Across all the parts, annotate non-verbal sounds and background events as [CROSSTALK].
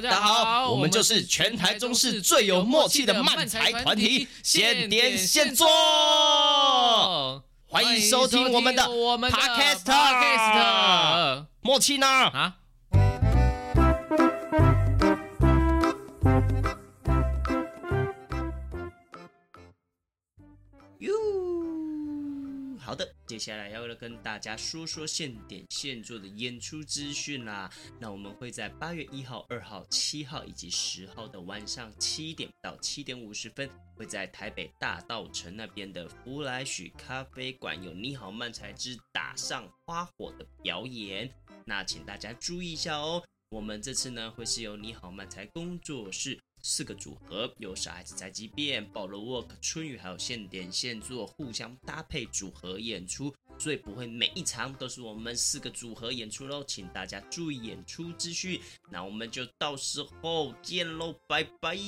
大家好，我们就是全台中市最有默契的漫才团体，现点现做，欢迎收听我们的 Podcast，默契呢？啊？接下来要跟大家说说现点现做的演出资讯啦。那我们会在八月一号、二号、七号以及十号的晚上七点到七点五十分，会在台北大道城那边的福来许咖啡馆有你好漫才之打上花火的表演。那请大家注意一下哦，我们这次呢会是由你好漫才工作室。四个组合有小孩子宅急便、保罗沃克、春雨，还有现点现做，互相搭配组合演出，所以不会每一场都是我们四个组合演出喽，请大家注意演出秩序。那我们就到时候见喽，拜拜。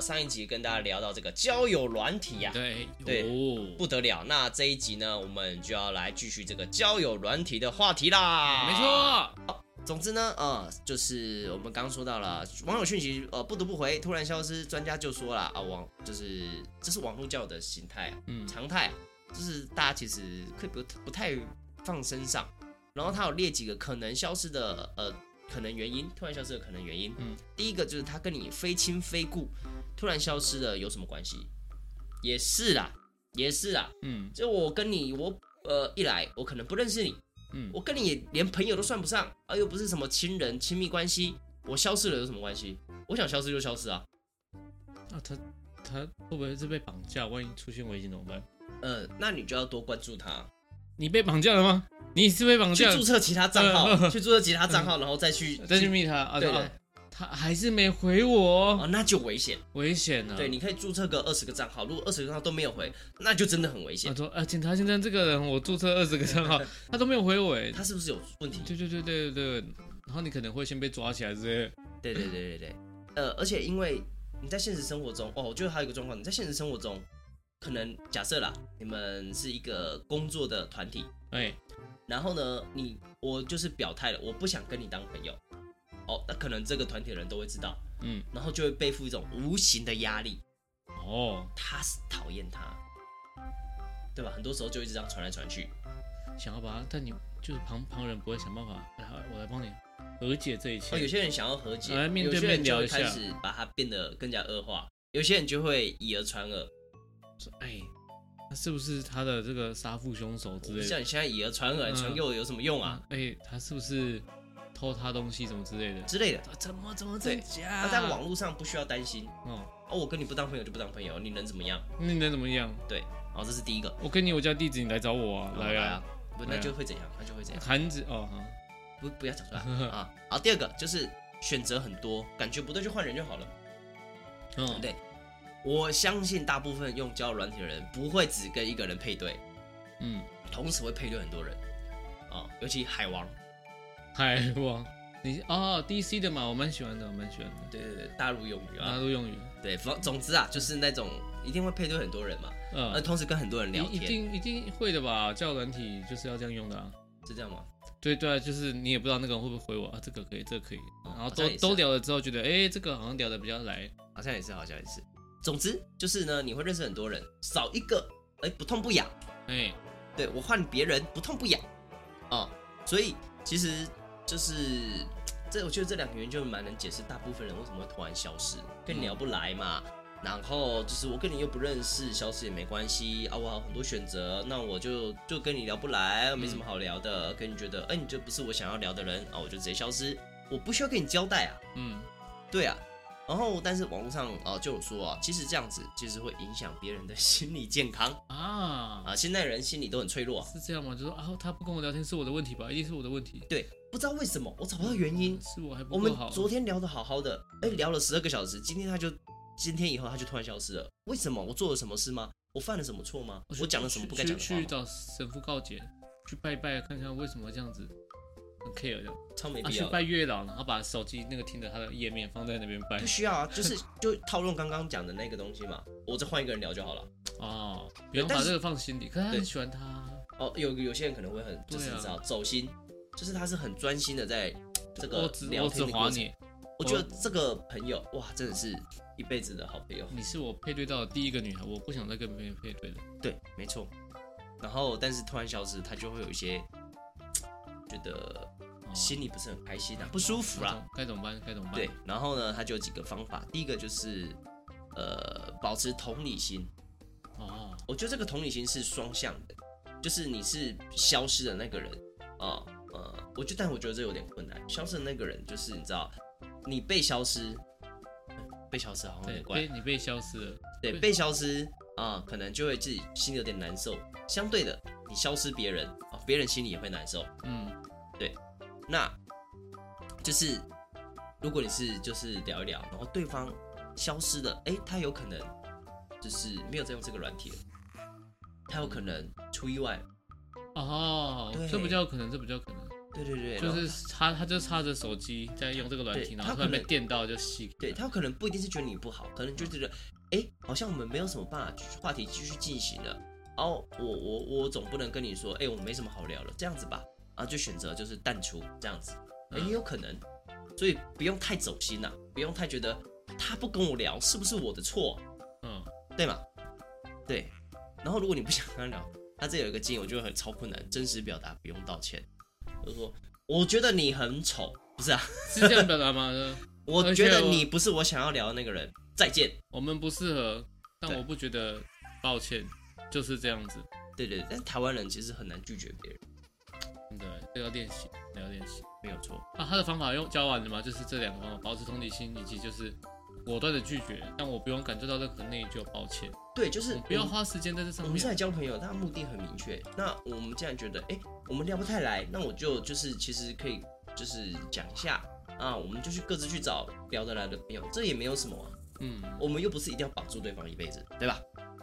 上一集跟大家聊到这个交友软体呀、啊，对对，不得了。那这一集呢，我们就要来继续这个交友软体的话题啦。没错。好，总之呢，呃，就是我们刚刚说到了网友讯息，呃，不读不回，突然消失。专家就说了啊，网就是这是网络交友的形态，嗯，常态，就是大家其实可以不不太放身上。然后他有列几个可能消失的呃可能原因，突然消失的可能原因。嗯，第一个就是他跟你非亲非故。突然消失了有什么关系？也是啦，也是啦。嗯，就我跟你，我呃一来，我可能不认识你，嗯，我跟你也连朋友都算不上，啊，又不是什么亲人亲密关系，我消失了有什么关系？我想消失就消失啊。那他他会不会是被绑架？万一出现危险怎么办？呃，那你就要多关注他。你被绑架了吗？你是被绑架？去注册其他账号，呃、[LAUGHS] 去注册其他账号，然后再去 [LAUGHS] 再去密他啊？对，对对。他还是没回我哦，那就危险，危险了。对，你可以注册个二十个账号，如果二十个账号都没有回，那就真的很危险。他说：“呃，检察先生，这个人我注册二十个账号，[LAUGHS] 他都没有回我，他是不是有问题？”对对对对对对，然后你可能会先被抓起来之类。对对对对对，呃，而且因为你在现实生活中，哦，我觉得还有一个状况，你在现实生活中，可能假设啦，你们是一个工作的团体，哎，然后呢，你我就是表态了，我不想跟你当朋友。哦，那可能这个团体的人都会知道，嗯，然后就会背负一种无形的压力，哦，他是讨厌他，对吧？很多时候就一直这样传来传去，想要把他，但你就是旁旁人不会想办法，来，我来帮你和解这一切。哦，有些人想要和解，来面对面聊一下，开始把它变得更加恶化，有些人就会以讹传讹，说，哎，他是不是他的这个杀父凶手之类的？像你现在以讹传讹，传给我有什么用啊？哎，他是不是？偷他东西什么之类的之类的，怎么怎么怎样？他在网络上不需要担心哦。哦，我跟你不当朋友就不当朋友，你能怎么样？你能怎么样？对，好，这是第一个。我给你我家地址，你来找我啊，来啊，不，那就会怎样？那就会怎样？盘子哦，不，不要讲出来啊。好，第二个就是选择很多，感觉不对就换人就好了。嗯，对，我相信大部分用交友软体的人不会只跟一个人配对，嗯，同时会配对很多人啊，尤其海王。海王，你哦，DC 的嘛，我蛮喜欢的，我蛮喜欢的。对对对，大陆用语啊，大陆用语。对，总总之啊，就是那种一定会配对很多人嘛，嗯，而同时跟很多人聊天，一定一定会的吧？交友软体就是要这样用的啊，是这样吗？对对啊，就是你也不知道那个人会不会回我啊，这个可以，这个可以，然后都都聊了之后，觉得哎，这个好像聊的比较来，好像也是，好像也是。总之就是呢，你会认识很多人，少一个哎不痛不痒，哎，对我换别人不痛不痒，啊，所以其实。就是这，我觉得这两个原因就蛮能解释大部分人为什么会突然消失，跟你聊不来嘛。然后就是我跟你又不认识，消失也没关系啊。我有很多选择，那我就就跟你聊不来，没什么好聊的。跟你觉得，哎，你就不是我想要聊的人啊，我就直接消失，我不需要跟你交代啊。嗯，对啊。然后，但是网络上啊就有说啊，其实这样子其实会影响别人的心理健康啊啊！现在人心理都很脆弱，是这样吗？就说啊，他不跟我聊天是我的问题吧？一定是我的问题。对。不知道为什么，我找不到原因。是我还不好。我们昨天聊的好好的，哎，聊了十二个小时，今天他就，今天以后他就突然消失了。为什么？我做了什么事吗？我犯了什么错吗？我讲了什么不该讲的话？去找神父告解，去拜拜，看看为什么这样子。很 care 的，超没必要。去拜月老，然后把手机那个听的他的页面放在那边拜，不需要啊，就是就套用刚刚讲的那个东西嘛，我再换一个人聊就好了。哦，不用把这个放心里，可是他很喜欢他。哦，有有些人可能会很就是你知道走心，就是他是很专心的在这个聊天的过程。我觉得这个朋友哇，真的是一辈子的好朋友。你是我配对到的第一个女孩，我不想再跟别人配对了。对，没错。然后，但是突然消失，他就会有一些觉得心里不是很开心啊，不舒服啦。该怎么办？该怎么办？对，然后呢，他就有几个方法。第一个就是呃，保持同理心。哦，我觉得这个同理心是双向的，就是你是消失的那个人啊，呃，我觉得，但我觉得这有点困难。消失的那个人就是你知道，你被消失，被消失好像有点怪。你被消失了，对，被消失。啊，可能就会自己心里有点难受。相对的，你消失别人啊，别人心里也会难受。嗯，对。那，就是如果你是就是聊一聊，然后对方消失了，哎，他有可能就是没有在用这个软体了，他有可能出意外。哦，对，这不叫可能，这不叫可能。对对对，就是他，他就插着手机在用这个软体，然后突然被电到就熄。对，他可能不一定是觉得你不好，可能就觉得。哎，好像我们没有什么办法话题继续进行了。哦，我我我总不能跟你说，哎，我没什么好聊了，这样子吧。啊，就选择就是淡出这样子，也有可能。所以不用太走心呐，不用太觉得他不跟我聊是不是我的错？嗯，对吗？对。然后如果你不想跟他聊，他这有一个建议，我觉得很超困难，真实表达，不用道歉。就是说，我觉得你很丑，不是啊？是这样表达吗？我觉得你不是我想要聊的那个人。再见，我们不适合，但我不觉得抱歉，就是这样子。对对，但台湾人其实很难拒绝别人。对，这要练习，这要练习，没有错。啊，他的方法用教完了吗？就是这两个方法：保持同理心，以及就是果断的拒绝，但我不用感受到任何内疚、抱歉。对，就是不要花时间在这上面。我们现在交朋友，他的目的很明确。那我们既然觉得，哎，我们聊不太来，那我就就是其实可以就是讲一下啊，我们就去各自去找聊得来的朋友，这也没有什么啊。嗯，我们又不是一定要绑住对方一辈子，对吧？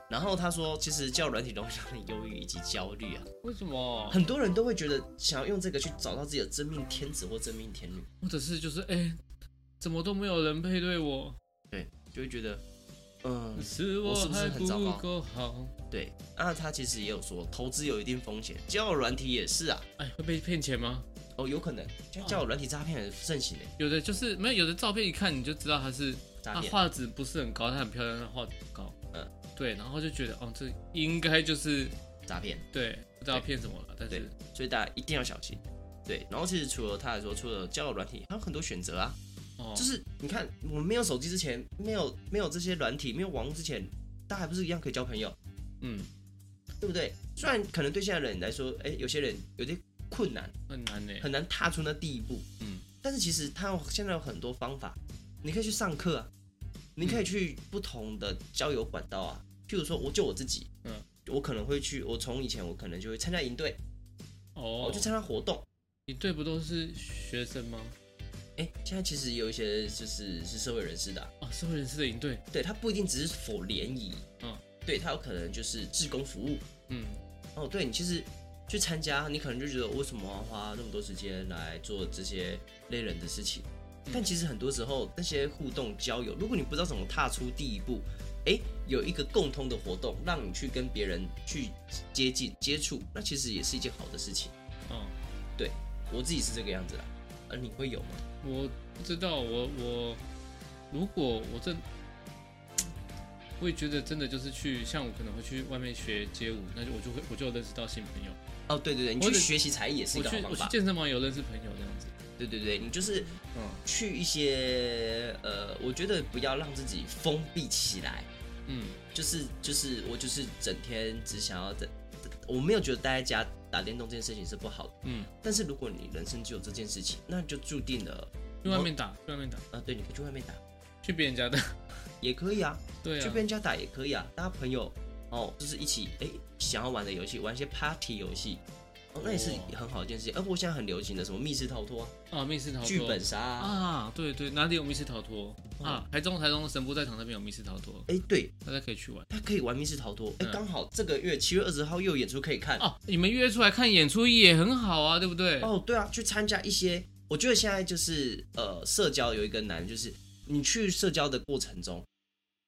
然后他说，其实交友软体容易让人忧郁以及焦虑啊。为什么？很多人都会觉得想要用这个去找到自己的真命天子或真命天女，或者是就是哎，怎么都没有人配对我？对，就会觉得，嗯，是我，我是不是很糟糕？好对，那他其实也有说，投资有一定风险，交友软体也是啊。哎，会被骗钱吗？哦，有可能，就交友软体诈骗很盛行的。有的就是没有，有的照片一看你就知道他是。他画质不是很高，他很漂亮，但画质不高。嗯，对，然后就觉得哦，这应该就是诈骗。对，不知道骗什么了，但是所以大家一定要小心。对，然后其实除了他来说，除了交友软体，还有很多选择啊。哦，就是你看，我们没有手机之前，没有没有这些软体，没有网络之前，大家还不是一样可以交朋友？嗯，对不对？虽然可能对现在的人来说，哎，有些人有点困难，很难呢，很难踏出那第一步。嗯，但是其实他有现在有很多方法，你可以去上课啊。你可以去不同的交友管道啊，譬如说，我就我自己，嗯，我可能会去，我从以前我可能就会参加营队，哦，我去参加活动，营队不都是学生吗？哎，现在其实有一些就是是社会人士的啊，哦，社会人士的营队，对，他不一定只是 for 联谊，嗯，对，他有可能就是志工服务，嗯，哦，对，你其实去参加，你可能就觉得为什么要花那么多时间来做这些累人的事情？但其实很多时候，那些互动交友，如果你不知道怎么踏出第一步，哎，有一个共通的活动，让你去跟别人去接近接触，那其实也是一件好的事情。嗯，对，我自己是这个样子啦，而你会有吗？我不知道，我我如果我这，我也觉得真的就是去，像我可能会去外面学街舞，那就我就会我就认识到新朋友。哦，对对对，你去学习才艺也是一个好方法。健身房有认识朋友这样子。对对对，你就是，嗯，去一些呃，我觉得不要让自己封闭起来，嗯，就是就是我就是整天只想要在，我没有觉得待在家打电动这件事情是不好的，嗯，但是如果你人生只有这件事情，那就注定了去外面打，去外面打，啊，对，你可以去外面打，去别人家打。[LAUGHS] 也可以啊，对啊，去别人家打也可以啊，大家朋友哦，就是一起哎想要玩的游戏，玩一些 party 游戏。哦，那也是很好的一件事情。而、哦、我现在很流行的什么密室逃脱啊，密室逃脱、剧本杀啊，对对，哪里有密室逃脱、哦、啊？台中台中神父在场那边有密室逃脱，哎，对，大家可以去玩，他可以玩密室逃脱。哎，刚好这个月七月二十号又有演出可以看哦。你们约出来看演出也很好啊，对不对？哦，对啊，去参加一些，我觉得现在就是呃，社交有一个难，就是你去社交的过程中，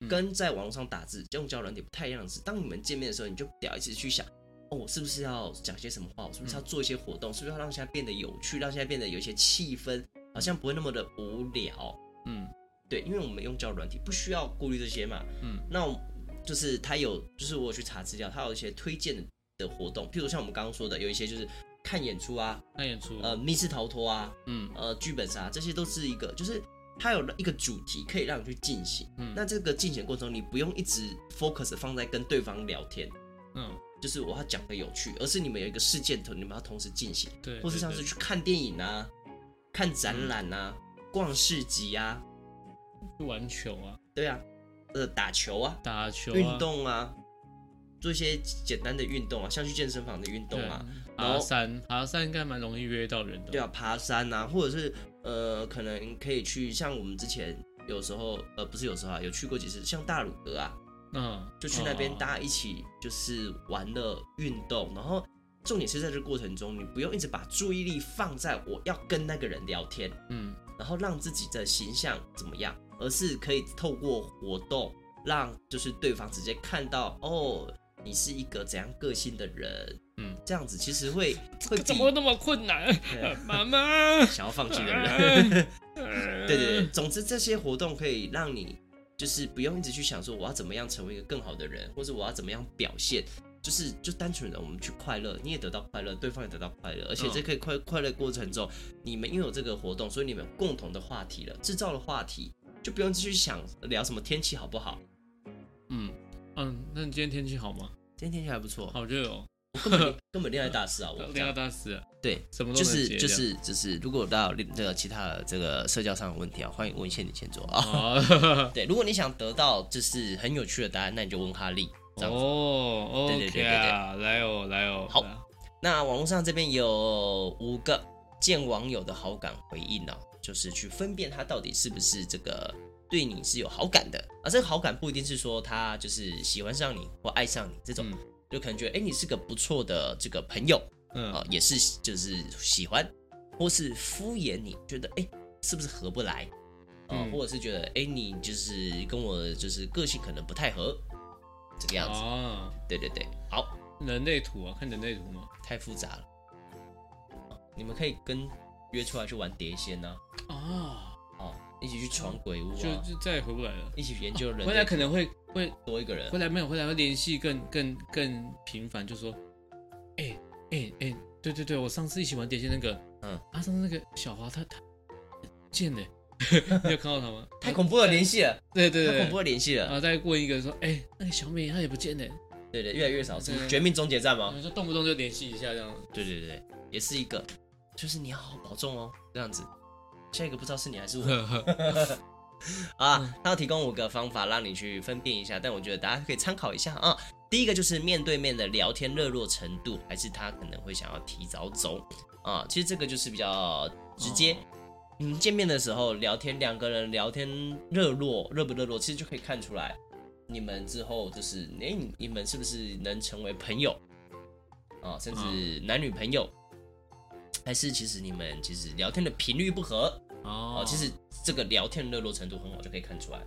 跟在网络上打字用交友软体不太一样的是，当你们见面的时候，你就不要一直去想。哦，我是不是要讲些什么话？我是不是要做一些活动？嗯、是不是要让现在变得有趣，让现在变得有一些气氛，好像不会那么的无聊？嗯，对，因为我们用交友软体不需要顾虑这些嘛。嗯，那就是他有，就是我有去查资料，他有一些推荐的活动，譬如像我们刚刚说的，有一些就是看演出啊，看演出，呃，密室逃脱啊，嗯，呃，剧本杀，这些都是一个，就是它有一个主题可以让你去进行。嗯，那这个进行过程中，你不用一直 focus 放在跟对方聊天。嗯。就是我要讲的有趣，而是你们有一个事件头，你们要同时进行，对，或是像是去看电影啊、看展览啊、逛市集啊、去玩球啊，对啊，呃，打球啊，打球，运动啊，做一些简单的运动啊，像去健身房的运动啊，爬山，爬山应该蛮容易约到人的，对啊，爬山啊，或者是呃，可能可以去像我们之前有时候，呃，不是有时候啊，有去过几次，像大鲁阁啊。嗯，就去那边，大家一起就是玩乐运动，然后重点是在这过程中，你不用一直把注意力放在我要跟那个人聊天，嗯，然后让自己的形象怎么样，而是可以透过活动让就是对方直接看到哦，你是一个怎样个性的人，嗯，这样子其实会会怎么那么困难？[LAUGHS] 妈妈。想要放弃的人，[LAUGHS] 对对对，总之这些活动可以让你。就是不用一直去想说我要怎么样成为一个更好的人，或者我要怎么样表现，就是就单纯的我们去快乐，你也得到快乐，对方也得到快乐，而且这可以快快乐过程中，你们因为有这个活动，所以你们有共同的话题了，制造了话题，就不用继续想聊什么天气好不好。嗯嗯，那你今天天气好吗？今天天气还不错，好热哦。根本根本恋爱大师啊！我 [LAUGHS] 恋爱大师啊！对，什么就是就是就是，如果到这个其他的这个社交上的问题啊，欢迎问仙女星座啊。[LAUGHS] 对，如果你想得到就是很有趣的答案，那你就问哈利。哦，对对对对对，来哦来哦。好，那网络上这边有五个见网友的好感回应呢，就是去分辨他到底是不是这个对你是有好感的，而这个好感不一定是说他就是喜欢上你或爱上你这种。就可能觉得，哎、欸，你是个不错的这个朋友，嗯，啊，也是就是喜欢，或是敷衍你，觉得，哎、欸，是不是合不来，啊，嗯、或者是觉得，哎、欸，你就是跟我就是个性可能不太合，这个样子，啊，对对对，好，人类图啊，看人类图吗？太复杂了，你们可以跟约出来去玩碟仙呢，啊。一起去闯鬼屋，就就再也回不来了。一起研究人，回来可能会会多一个人。回来没有，回来会联系更更更频繁，就说，哎哎哎，对对对，我上次一起玩碟仙那个，嗯，啊，上次那个小华他他贱呢，你有看到他吗？太恐怖了，联系了，对对对，太恐怖了，联系了。然后再问一个说，哎，那个小美她也不见了，对对，越来越少，是绝命终结战吗？就动不动就联系一下这样。对对对，也是一个，就是你要好好保重哦，这样子。下一个不知道是你还是我 [LAUGHS] 啊？他要提供五个方法让你去分辨一下，但我觉得大家可以参考一下啊。第一个就是面对面的聊天热络程度，还是他可能会想要提早走啊？其实这个就是比较直接。你们见面的时候聊天，两个人聊天热络，热不热络，其实就可以看出来你们之后就是哎，你们是不是能成为朋友啊？甚至男女朋友。还是其实你们其实聊天的频率不合哦，其实这个聊天热络程度很好，就可以看出来。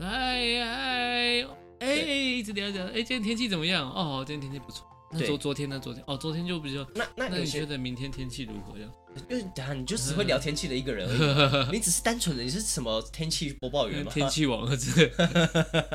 哎哎哎，一直聊聊，哎，今天天气怎么样？哦，今天天气不错。那昨昨天呢？昨天哦，昨天就比较。那那你觉得明天天气如何呀？因为等下你就只会聊天气的一个人而已，[LAUGHS] 你只是单纯的你是什么天气播报员吗？天气网是。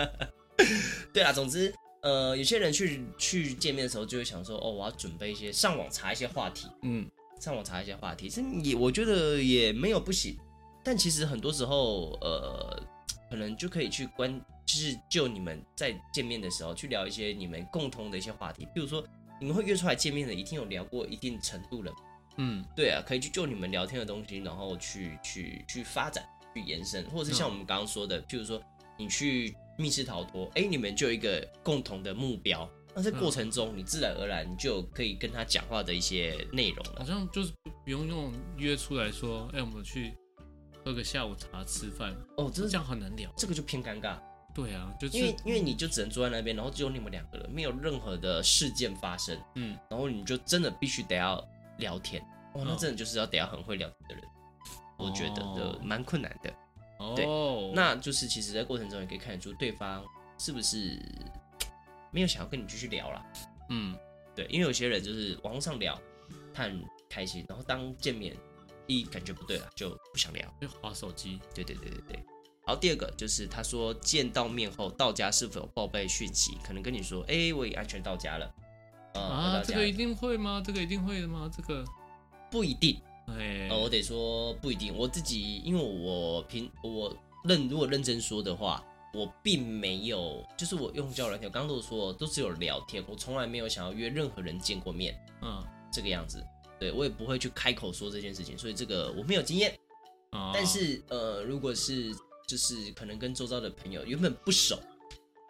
[LAUGHS] 对啊，总之呃，有些人去去见面的时候就会想说，哦，我要准备一些上网查一些话题，嗯。上网查一些话题，这也我觉得也没有不行，但其实很多时候，呃，可能就可以去关，就是就你们在见面的时候去聊一些你们共同的一些话题，比如说你们会约出来见面的，一定有聊过一定程度了，嗯，对啊，可以去就你们聊天的东西，然后去去去发展、去延伸，或者是像我们刚刚说的，譬如说你去密室逃脱，哎，你们就有一个共同的目标，那在过程中，你自然而然就可以跟他讲话的一些内容了。好像就是不用用约出来说，哎，我们去喝个下午茶吃饭。哦，真的这样很难聊，这个就偏尴尬。对啊，就是因为因为你就只能坐在那边，然后只有你们两个人，没有任何的事件发生。嗯，然后你就真的必须得要聊天。哦，那真的就是要得要很会聊天的人，我觉得的蛮困难的。对，那就是其实，在过程中也可以看得出对方是不是没有想要跟你继续聊了。嗯，对，因为有些人就是网络上聊，他很开心，然后当见面一感觉不对了，就不想聊，就滑手机。对对对对对。然后第二个就是他说见到面后到家是否有报备讯息，可能跟你说，哎，我已安全到家了。啊，这个一定会吗？这个一定会的吗？这个不一定。哎，我得说不一定。我自己因为我平我认如果认真说的话，我并没有，就是我用交友软件，我刚刚都说都只有聊天，我从来没有想要约任何人见过面。嗯，这个样子，对我也不会去开口说这件事情，所以这个我没有经验。哦，但是呃，如果是就是可能跟周遭的朋友原本不熟。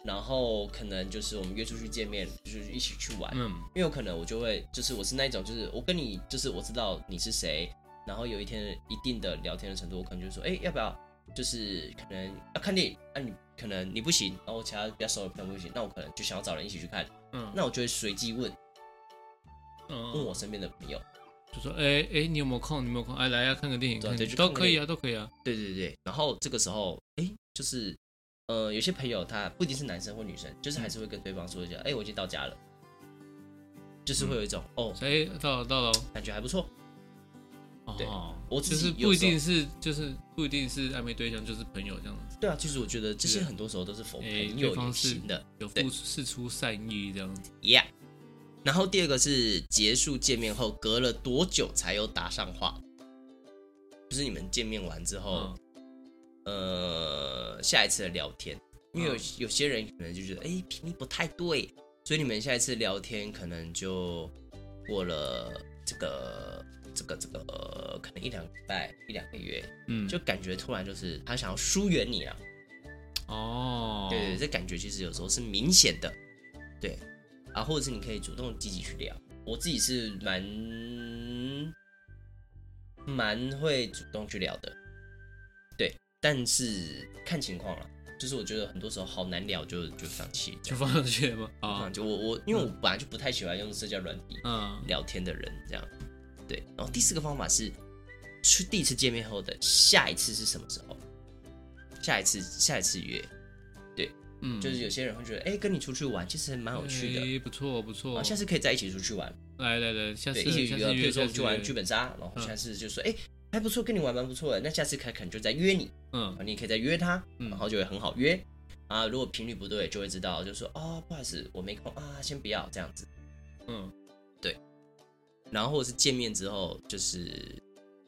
然后可能就是我们约出去见面，就是一起去玩。嗯，因为有可能我就会，就是我是那一种，就是我跟你，就是我知道你是谁。然后有一天一定的聊天的程度，我可能就说，哎，要不要？就是可能要看电影，那、啊、你可能你不行，然后其他比较熟的朋友不行，那我可能就想要找人一起去看。嗯，那我就会随机问，嗯，问我身边的朋友，就说，哎哎，你有没有空？你有没有空？哎，来呀，看个电影，对，都可以啊，都可以啊。对对对，然后这个时候，哎，就是。呃，有些朋友他不一定是男生或女生，就是还是会跟对方说一下，哎、欸，我已经到家了，就是会有一种、嗯、哦，哎，到了到了，感觉还不错。哦，对，我只是不一定是，就是不一定是暧昧对象，就是朋友这样子。对啊，其实我觉得这些很多时候都是否朋友也行的，有付释出善意这样子。Yeah。然后第二个是结束见面后隔了多久才有打上话？就是你们见面完之后。嗯呃，下一次的聊天，因为有有些人可能就觉得，哎，频率不太对，所以你们下一次聊天可能就过了这个这个这个、呃，可能一两个礼拜、一两个月，嗯，就感觉突然就是他想要疏远你了。哦，对对，这感觉其实有时候是明显的，对，啊，或者是你可以主动积极去聊，我自己是蛮蛮会主动去聊的。对但是看情况了，就是我觉得很多时候好难聊就，就就放弃，就放弃了吗？啊，就我我因为我本来就不太喜欢用社交软体嗯。聊天的人这样，对。然后第四个方法是，去第一次见面后的下一次是什么时候？下一次下一次约，对，嗯，就是有些人会觉得，哎，跟你出去玩其实蛮有趣的，不错不错，下次可以再一起出去玩，来来来，下次一起约，比如说我们去玩剧本杀，然后下次就说，哎。还不错，跟你玩蛮不错的。那下次可可能就再约你，嗯，你可以再约他，然后就会很好约啊。如果频率不对，就会知道，就说哦，不好意思，我没空啊，先不要这样子。嗯，对。然后或者是见面之后，就是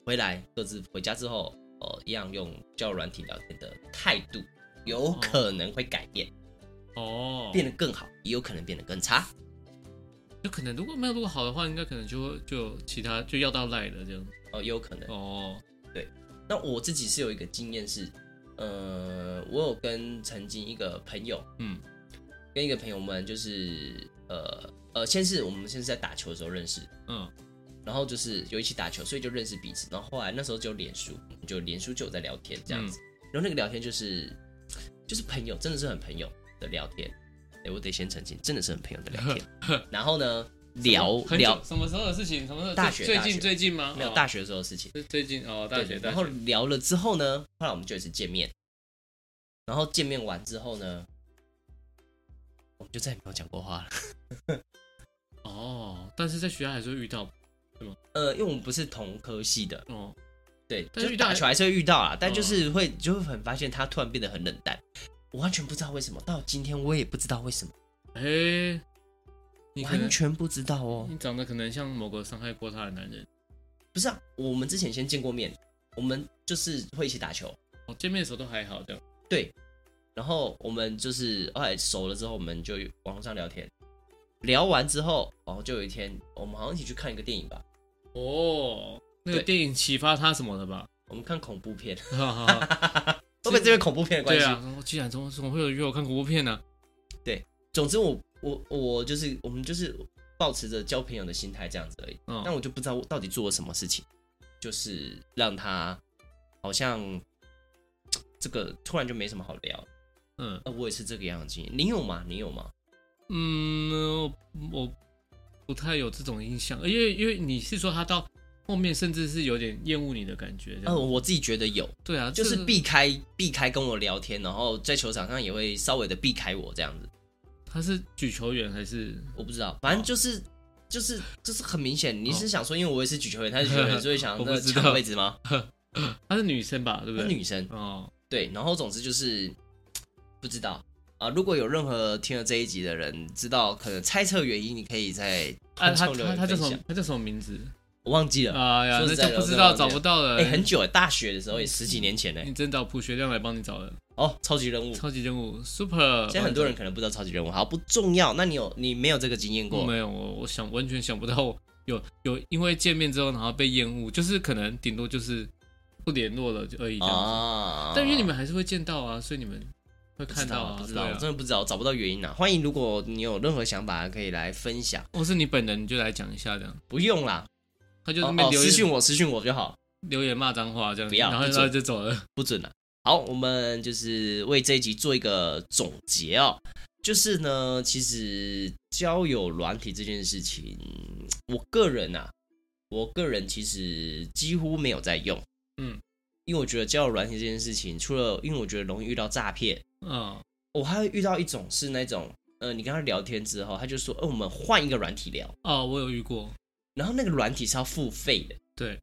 回来各自回家之后，哦，一样用交友软体聊天的态度，有可能会改变哦，变得更好，也有可能变得更差。有可能如果没有如果好的话，应该可能就就其他就要到赖了这样。哦，也有可能哦。对，那我自己是有一个经验是，呃，我有跟曾经一个朋友，嗯，跟一个朋友们就是，呃呃，先是我们先是在打球的时候认识，嗯，然后就是有一起打球，所以就认识彼此。然后后来那时候就脸书，就脸书就有在聊天这样子。嗯、然后那个聊天就是就是朋友，真的是很朋友的聊天。哎，我得先澄清，真的是很朋友的聊天。[LAUGHS] 然后呢？聊聊什么时候的事情？什么时候？大学最近最近吗？没有，大学的时候的事情。最近哦，大学。然后聊了之后呢，后来我们就一次见面。然后见面完之后呢，我就再也没有讲过话了。[LAUGHS] 哦，但是在学校还是会遇到，对吗？呃，因为我们不是同科系的哦。对，就打球还是会遇到啊，但就是会就会很发现他突然变得很冷淡，我完全不知道为什么。到今天我也不知道为什么。哎。你完全不知道哦，你长得可能像某个伤害过他的男人，不是啊？我们之前先见过面，我们就是会一起打球，哦，见面的时候都还好这样。对，然后我们就是后来熟了之后，我们就网络上聊天，聊完之后，然后就有一天，我们好像一起去看一个电影吧？哦，那个电影启发他什么的吧？[LAUGHS] 我们看恐怖片，会不会这边恐怖片的关系？对啊，我既然怎么怎么会有约我看恐怖片呢？对。总之我我我就是我们就是保持着交朋友的心态这样子而已。嗯，但我就不知道我到底做了什么事情，就是让他好像这个突然就没什么好聊。嗯，那我也是这个样子经验。你有吗？你有吗？嗯，我不太有这种印象，因为因为你是说他到。后面甚至是有点厌恶你的感觉，嗯，我自己觉得有，对啊，就是避开避开跟我聊天，然后在球场上也会稍微的避开我这样子。他是举球员还是我不知道，反正就是、哦、就是就是很明显，你是想说，因为我也是举球员，他是举球员，所以想要 [LAUGHS] 抢位置吗？[LAUGHS] 她是女生吧，对不对？女生哦，对，然后总之就是不知道啊。如果有任何听了这一集的人知道，可能猜测原因，你可以在啊，他他他叫什么？他叫什么名字？我忘记了啊呀，那就不知道找不到了。哎，很久哎，大学的时候也十几年前呢。你真找朴学亮来帮你找的哦，超级任务，超级任务，super。现在很多人可能不知道超级任务，好不重要。那你有你没有这个经验过？没有，我我想完全想不到 [LAUGHS] 有有因为见面之后然后被厌恶，就是可能顶多就是不联络了而已这样子。但因为你们还是会见到啊，所以你们会看到啊。不知道，我真的不知道，找不到原因啊。欢迎，如果你有任何想法，可以来分享。或是你本人你就来讲一下这样。不用啦。他就私信我，私信我就好，留言骂脏话这样，不要，然后就走了，不准 [LAUGHS] 了。好，我们就是为这一集做一个总结哦，就是呢，其实交友软体这件事情，我个人啊，我个人其实几乎没有在用，嗯，因为我觉得交友软体这件事情，除了因为我觉得容易遇到诈骗，嗯，我还会遇到一种是那种，呃，你跟他聊天之后，他就说，呃，我们换一个软体聊，哦，我有遇过。然后那个软体是要付费的，对。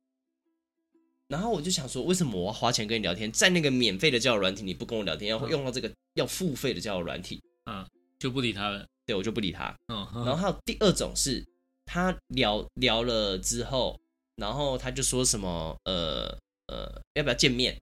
然后我就想说，为什么我要花钱跟你聊天，在那个免费的交友软体你不跟我聊天，要用到这个要付费的交友软体，嗯，就不理他了。对，我就不理他。嗯。然后还有第二种是，他聊聊了之后，然后他就说什么，呃呃，要不要见面？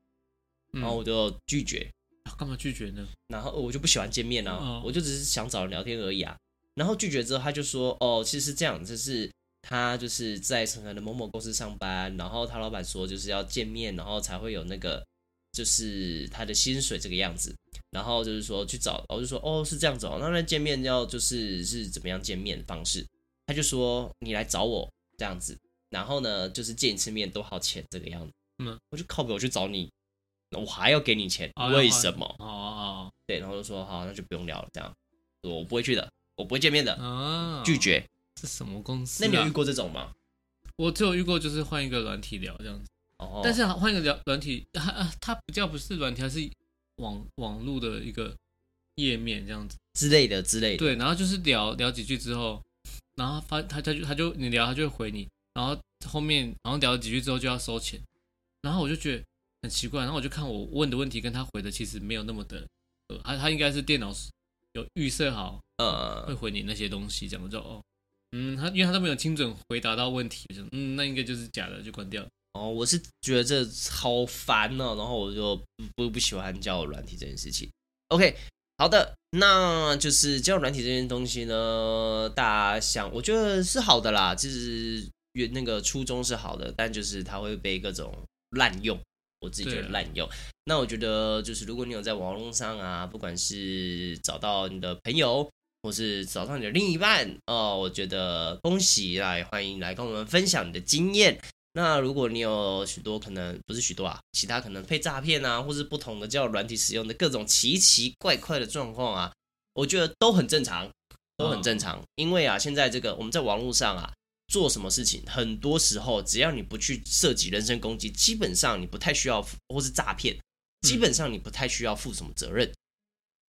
然后我就拒绝。干嘛拒绝呢？然后我就不喜欢见面啊，我就只是想找人聊天而已啊。然后拒绝之后，他就说，哦，其实是这样，就是。他就是在成城的某某公司上班，然后他老板说就是要见面，然后才会有那个就是他的薪水这个样子，然后就是说去找，我就说哦是这样子哦，那那见面要就是是怎么样见面方式？他就说你来找我这样子，然后呢就是见一次面多少钱这个样子，嗯，我就靠北我去找你，我还要给你钱，为什么？哦哦，对，然后就说好那就不用聊了，这样我不会去的，我不会见面的，拒绝。是什么公司？那你有遇过这种吗？我只有遇过，就是换一个软体聊这样子。哦。但是换一个聊软体，它它比较不是软体，它是网网络的一个页面这样子之类的之类的。对，然后就是聊聊几句之后，然后发他他就他就你聊他就会回你，然后后面然后聊了几句之后就要收钱，然后我就觉得很奇怪，然后我就看我问的问题跟他回的其实没有那么的，呃，他他应该是电脑有预设好，呃，会回你那些东西，这样就哦。嗯，他因为他都没有精准回答到问题，就嗯，那应该就是假的，就关掉。哦，我是觉得这好烦哦，然后我就不不喜欢交友软体这件事情。OK，好的，那就是交友软体这件东西呢，大家想，我觉得是好的啦，就是原那个初衷是好的，但就是它会被各种滥用，我自己觉得滥用。那我觉得就是如果你有在网络上啊，不管是找到你的朋友。或是找到你的另一半哦，我觉得恭喜来，欢迎来跟我们分享你的经验。那如果你有许多可能不是许多啊，其他可能被诈骗啊，或是不同的交友软体使用的各种奇奇怪怪的状况啊，我觉得都很正常，都很正常。因为啊，现在这个我们在网络上啊做什么事情，很多时候只要你不去涉及人身攻击，基本上你不太需要，或是诈骗，基本上你不太需要负什么责任。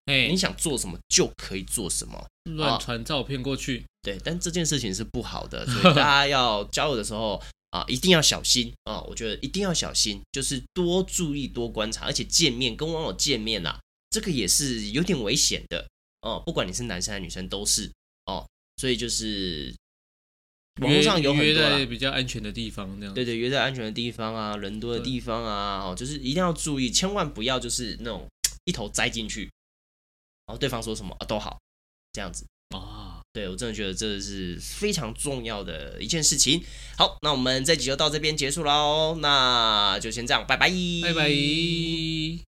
Hey, 你想做什么就可以做什么，乱传照片过去，对，但这件事情是不好的，所以大家要交友的时候 [LAUGHS] 啊，一定要小心啊！我觉得一定要小心，就是多注意、多观察，而且见面跟网友见面啊，这个也是有点危险的哦。不管你是男生还是女生，都是哦。所以就是网络上有很多在比较安全的地方，这样对对，约在安全的地方啊，人多的地方啊，哦，就是一定要注意，千万不要就是那种一头栽进去。然后对方说什么啊都好，这样子啊，对我真的觉得这是非常重要的一件事情。好，那我们这集就到这边结束喽，那就先这样，拜拜，拜拜。